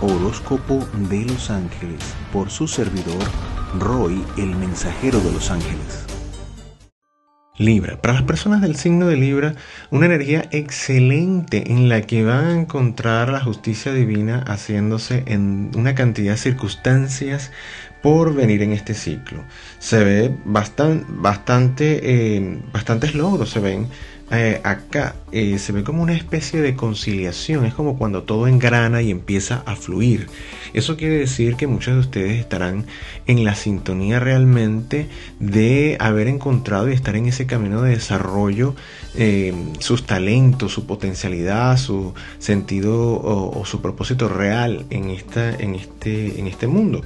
Horóscopo de los Ángeles por su servidor Roy, el mensajero de los ángeles. Libra. Para las personas del signo de Libra, una energía excelente en la que van a encontrar la justicia divina haciéndose en una cantidad de circunstancias por venir en este ciclo. Se ve bastante, eh, bastantes logros, se ven eh, acá eh, se ve como una especie de conciliación, es como cuando todo engrana y empieza a fluir. Eso quiere decir que muchos de ustedes estarán en la sintonía realmente de haber encontrado y estar en ese camino de desarrollo eh, sus talentos, su potencialidad, su sentido o, o, su propósito real en, esta, en, este, en este mundo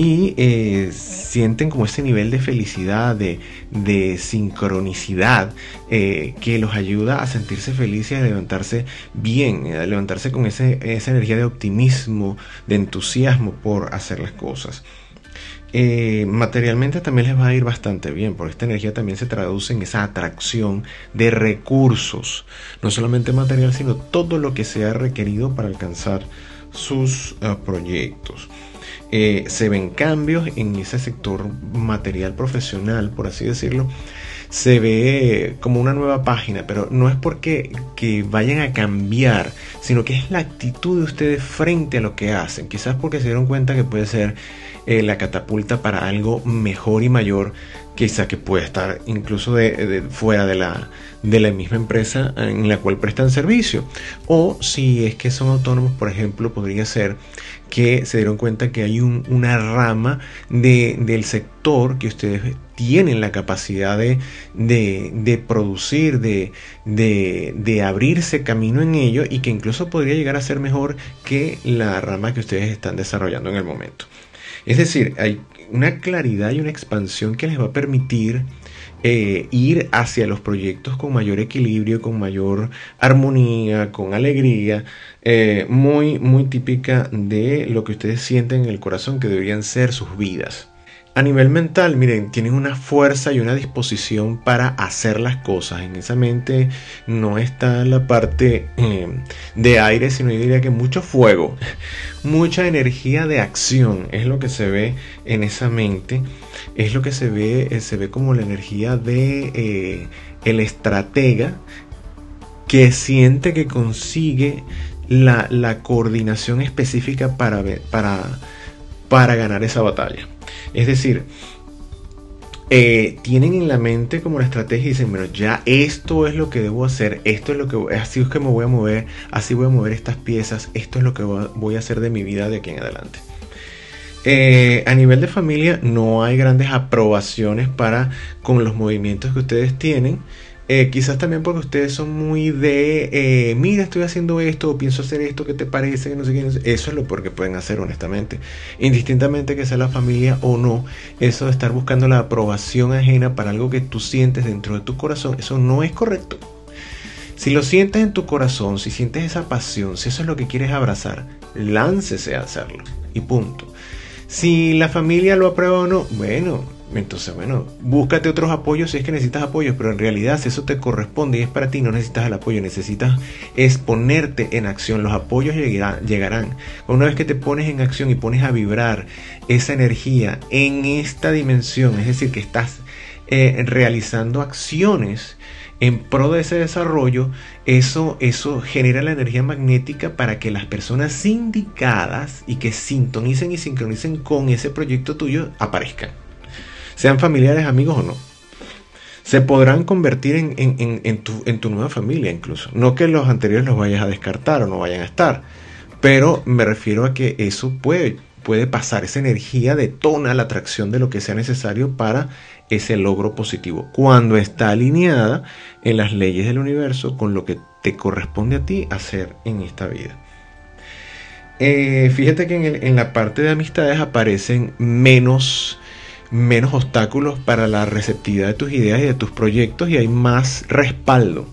y eh, sienten como ese nivel de felicidad, de, sincronicidad eh, que los ayuda a sentirse felices a levantarse bien, a levantarse con esa energía de optimismo, de entusiasmo por hacer las cosas. Eh, materialmente también les va a ir bastante bien, porque esta energía también se traduce en esa atracción de recursos, no solamente material, sino todo lo que sea requerido para alcanzar sus proyectos. Eh, se ven cambios en ese sector material profesional, por así decirlo. Se ve como una nueva página, pero no es porque que vayan a cambiar, sino que es la actitud de ustedes frente a lo que hacen. Quizás porque se dieron cuenta que puede ser eh, la catapulta para algo mejor y mayor, quizá que puede estar incluso de, fuera de la, de la misma empresa en la cual prestan servicio. O si es que son autónomos, por ejemplo, podría ser que se dieron cuenta que hay una rama del sector que ustedes tienen la capacidad de, de, producir, de, de, abrirse camino en ello y que incluso podría llegar a ser mejor que la rama que ustedes están desarrollando en el momento. Es decir, hay una claridad y una expansión que les va a permitir eh, ir hacia los proyectos con mayor equilibrio, con mayor armonía, con alegría, eh, muy, muy típica de lo que ustedes sienten en el corazón que deberían ser sus vidas. A nivel mental, miren, tienen una fuerza y una disposición para hacer las cosas. En esa mente no está la parte eh, de aire, sino yo diría que mucho fuego, mucha energía de acción es lo que se ve en esa mente. Es lo que se ve, eh, se ve como la energía de eh, el estratega que siente que consigue la, la coordinación específica para, para, para ganar esa batalla. Es decir, eh, tienen en la mente como la estrategia y dicen, bueno, ya esto es lo que debo hacer, esto es lo que así es que me voy a mover, así voy a mover estas piezas, esto es lo que voy a hacer de mi vida de aquí en adelante. Eh, a nivel de familia no hay grandes aprobaciones para con los movimientos que ustedes tienen. Eh, quizás también porque ustedes son muy de, eh, mira, estoy haciendo esto, o pienso hacer esto, ¿qué te parece? No sé qué, Eso es lo porque pueden hacer, honestamente. Indistintamente que sea la familia o no, eso de estar buscando la aprobación ajena para algo que tú sientes dentro de tu corazón, eso no es correcto. Si lo sientes en tu corazón, si sientes esa pasión, si eso es lo que quieres abrazar, láncese a hacerlo. Y punto. Si la familia lo aprueba o no, bueno, entonces, bueno, búscate otros apoyos si es que necesitas apoyos, pero en realidad si eso te corresponde y es para ti, no necesitas el apoyo, necesitas exponerte en acción. Los apoyos llegarán. Una vez que te pones en acción y pones a vibrar esa energía en esta dimensión, es decir, que estás eh, realizando acciones en pro de ese desarrollo, eso, eso genera la energía magnética para que las personas indicadas y que sintonicen y sincronicen con ese proyecto tuyo aparezcan sean familiares, amigos o no. Se podrán convertir en, tu, nueva familia incluso. No que los anteriores los vayas a descartar o no vayan a estar, pero me refiero a que eso puede, pasar, esa energía detona la atracción de lo que sea necesario para ese logro positivo, cuando está alineada en las leyes del universo con lo que te corresponde a ti hacer en esta vida. Eh, fíjate que en, la parte de amistades aparecen menos menos obstáculos para la receptividad de tus ideas y de tus proyectos y hay más respaldo.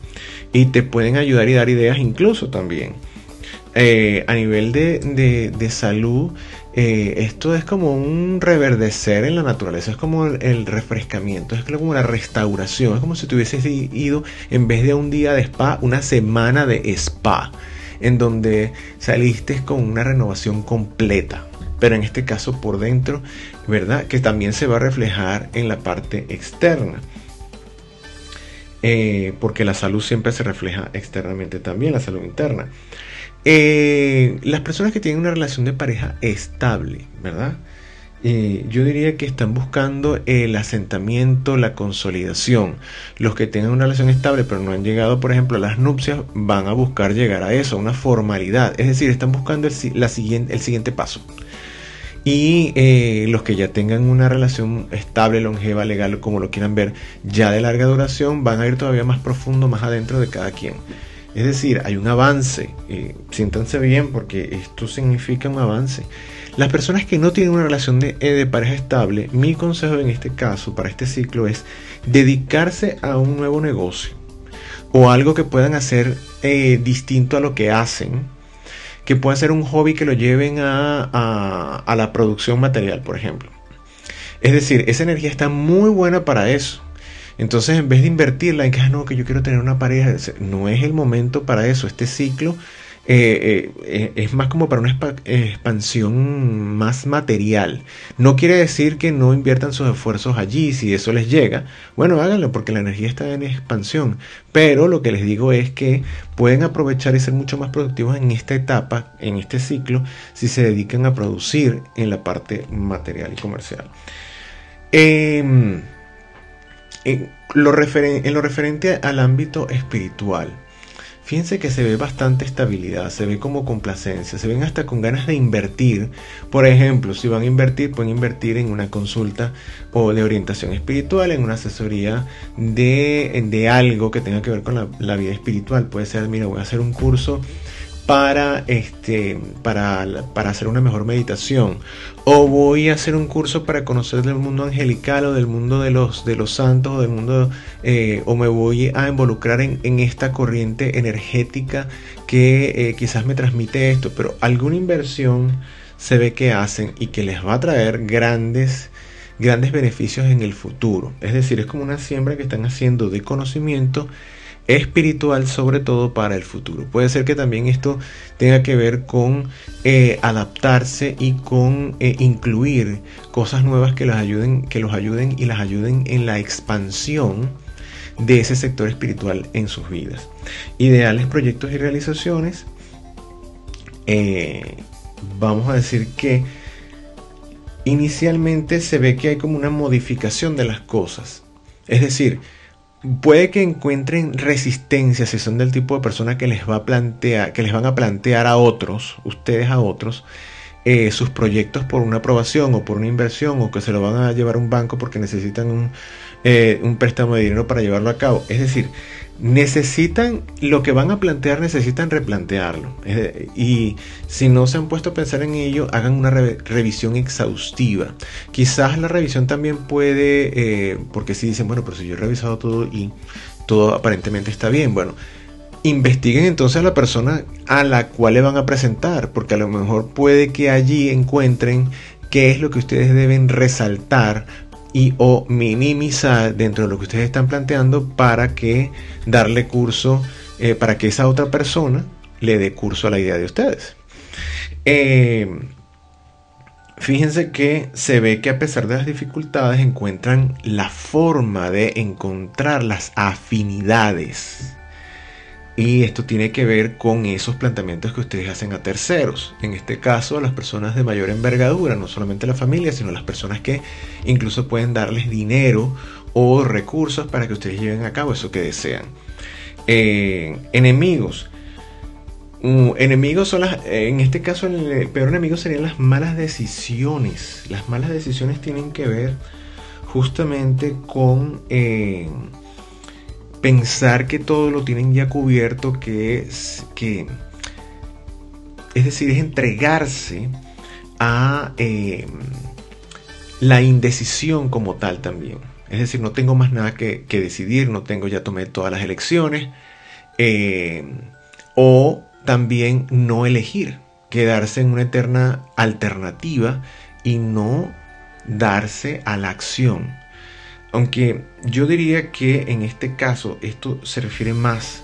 Y te pueden ayudar y dar ideas incluso también. Eh, a nivel de, salud, eh, esto es como un reverdecer en la naturaleza, es como el, refrescamiento, es como la restauración, es como si te hubieses ido en vez de un día de spa, una semana de spa. en donde saliste con una renovación completa. Pero en este caso por dentro, ¿verdad? Que también se va a reflejar en la parte externa. Eh, porque la salud siempre se refleja externamente también, la salud interna. Eh, las personas que tienen una relación de pareja estable, ¿verdad? Eh, yo diría que están buscando el asentamiento, la consolidación. Los que tengan una relación estable pero no han llegado, por ejemplo, a las nupcias, van a buscar llegar a eso, a una formalidad. Es decir, están buscando el, siguiente paso. Y eh, los que ya tengan una relación estable, longeva, legal, como lo quieran ver, ya de larga duración, van a ir todavía más profundo, más adentro de cada quien. Es decir, hay un avance. Eh, siéntanse bien porque esto significa un avance. Las personas que no tienen una relación de, eh, pareja estable, mi consejo en este caso, para este ciclo, es dedicarse a un nuevo negocio o algo que puedan hacer eh, distinto a lo que hacen, que pueda ser un hobby que lo lleven a, a la producción material, por ejemplo. Es decir, esa energía está muy buena para eso. Entonces, en vez de invertirla en que, ah, no, que yo quiero tener una pareja, no es el momento para eso. Este ciclo eh, eh, es más como para una expansión más material. No quiere decir que no inviertan sus esfuerzos allí, si eso les llega. Bueno, háganlo porque la energía está en expansión. Pero lo que les digo es que pueden aprovechar y ser mucho más productivos en esta etapa, en este ciclo, si se dedican a producir en la parte material y comercial. Em, en lo, referente al ámbito espiritual, fíjense que se ve bastante estabilidad, se ve como complacencia, se ven hasta con ganas de invertir. Por ejemplo, si van a invertir, pueden invertir en una consulta o de orientación espiritual, en una asesoría de, algo que tenga que ver con la, la vida espiritual. Puede ser, mira, voy a hacer un curso para, este, para, para, hacer una mejor meditación. O voy a hacer un curso para conocer del mundo angelical o del mundo de los, de los santos o del mundo, eh, o me voy a involucrar en, en esta corriente energética que eh, quizás me transmite esto. Pero alguna inversión se ve que hacen y que les va a traer grandes grandes beneficios en el futuro. Es decir, es como una siembra que están haciendo de conocimiento espiritual sobre todo para el futuro. Puede ser que también esto tenga que ver con eh, adaptarse y con eh, incluir cosas nuevas que, ayuden, que los ayuden y las ayuden en la expansión de ese sector espiritual en sus vidas. Ideales proyectos y realizaciones. Eh, vamos a decir que inicialmente se ve que hay como una modificación de las cosas. Es decir, puede que encuentren resistencia si son del tipo de persona que les va a plantear, que les van a plantear a otros, ustedes a otros, eh, sus proyectos por una aprobación o por una inversión o que se lo van a llevar a un banco porque necesitan un, eh, un préstamo de dinero para llevarlo a cabo. Es decir, necesitan, lo que van a plantear necesitan replantearlo. Y si no se han puesto a pensar en ello, hagan una revisión exhaustiva. Quizás la revisión también puede, eh, porque si dicen, bueno, pero si yo he revisado todo y todo aparentemente está bien, bueno, investiguen entonces a la persona a la cual le van a presentar, porque a lo mejor puede que allí encuentren qué es lo que ustedes deben resaltar y o minimizar dentro de lo que ustedes están planteando para que darle curso, eh, para que esa otra persona le dé curso a la idea de ustedes. Eh, fíjense que se ve que a pesar de las dificultades encuentran la forma de encontrar las afinidades y esto tiene que ver con esos planteamientos que ustedes hacen a terceros. En este caso, a las personas de mayor envergadura, no solamente la familia, sino las personas que incluso pueden darles dinero o recursos para que ustedes lleven a cabo eso que desean. Eh, enemigos. Uh, enemigos son las, en este caso el peor enemigo serían las malas decisiones. Las malas decisiones tienen que ver justamente con... Eh, pensar que todo lo tienen ya cubierto, que es que, es decir, es entregarse a eh, la indecisión como tal también. Es decir, no tengo más nada que, decidir, no tengo, ya tomé todas las elecciones. Eh, o también no elegir, quedarse en una eterna alternativa y no darse a la acción. Aunque yo diría que en este caso esto se refiere más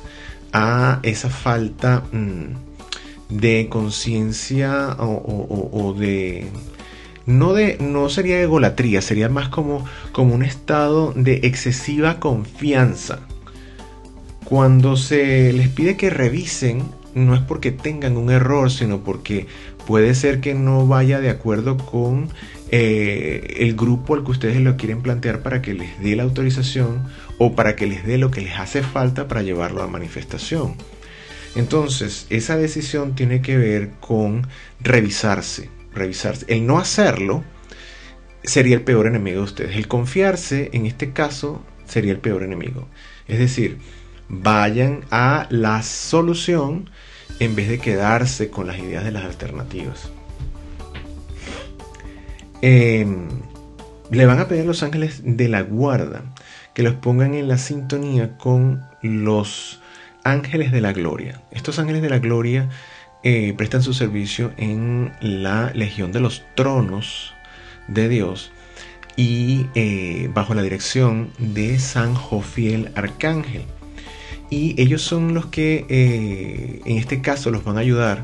a esa falta mm, de conciencia o, de... No, de, no sería egolatría, sería más como, como un estado de excesiva confianza. Cuando se les pide que revisen, no es porque tengan un error, sino porque puede ser que no vaya de acuerdo con eh, el grupo al que ustedes lo quieren plantear para que les dé la autorización o para que les dé lo que les hace falta para llevarlo a manifestación. Entonces, esa decisión tiene que ver con revisarse, revisarse. El no hacerlo sería el peor enemigo de ustedes. El confiarse, en este caso, sería el peor enemigo. Es decir, vayan a la solución en vez de quedarse con las ideas de las alternativas. Em, le van a pedir a los ángeles de la guarda que los pongan en la sintonía con los ángeles de la gloria. Estos ángeles de la gloria eh, prestan su servicio en la legión de los tronos de Dios y eh, bajo la dirección de San Jofiel Arcángel. Y ellos son los que eh, en este caso los van a ayudar,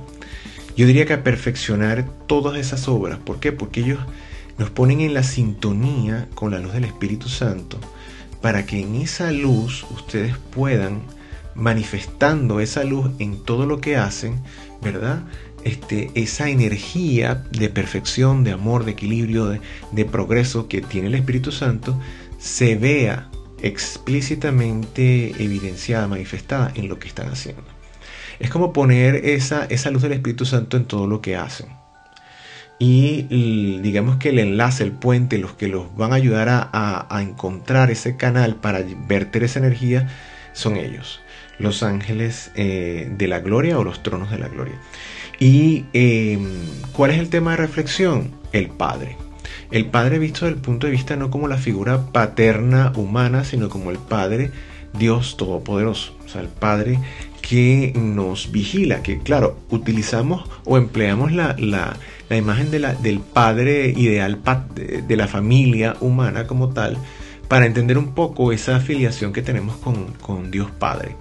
yo diría que a perfeccionar todas esas obras. ¿Por qué? Porque ellos nos ponen en la sintonía con la luz del Espíritu Santo para que en esa luz ustedes puedan manifestando esa luz en todo lo que hacen, ¿verdad? Este, esa energía de perfección, de amor, de equilibrio, de, progreso que tiene el Espíritu Santo, se vea explícitamente evidenciada, manifestada en lo que están haciendo. Es como poner esa, esa luz del Espíritu Santo en todo lo que hacen. Y digamos que el enlace, el puente, los que los van a ayudar a, a encontrar ese canal para verter esa energía, son ellos los ángeles eh, de la gloria o los tronos de la gloria. ¿Y em, cuál es el tema de reflexión? El Padre. El Padre visto desde el punto de vista no como la figura paterna humana, sino como el Padre Dios Todopoderoso. O sea, el Padre que nos vigila, que claro, utilizamos o empleamos la, imagen la, del Padre ideal de, de la familia humana como tal, para entender un poco esa afiliación que tenemos con, con Dios Padre.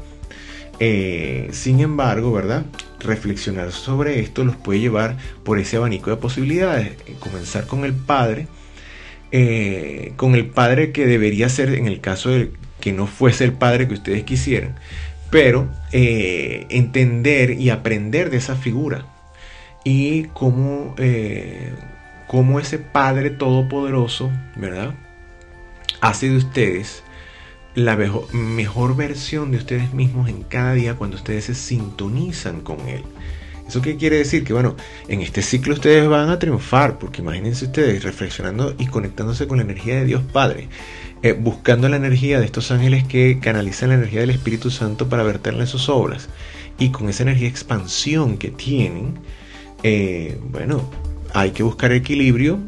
Eh, sin embargo, ¿verdad? Reflexionar sobre esto los puede llevar por ese abanico de posibilidades. Eh, comenzar con el padre, eh, con el padre que debería ser en el caso de que no fuese el padre que ustedes quisieran, pero entender y aprender de esa figura y cómo, cómo ese Padre Todopoderoso, ¿verdad? Hace de ustedes la mejor, versión de ustedes mismos en cada día cuando ustedes se sintonizan con Él. ¿Eso qué quiere decir? Que bueno, en este ciclo ustedes van a triunfar, porque imagínense ustedes reflexionando y conectándose con la energía de Dios Padre, eh, buscando la energía de estos ángeles que canalizan la energía del Espíritu Santo para verterla en sus obras, y con esa energía de expansión que tienen, eh, bueno, hay que buscar equilibrio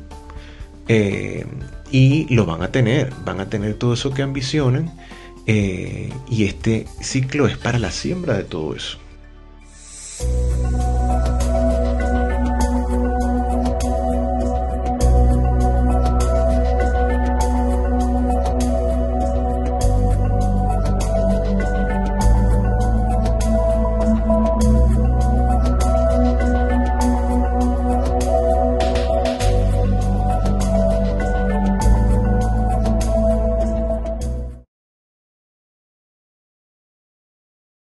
eh, y lo van a tener, van a tener todo eso que ambicionan eh, y este ciclo es para la siembra de todo eso.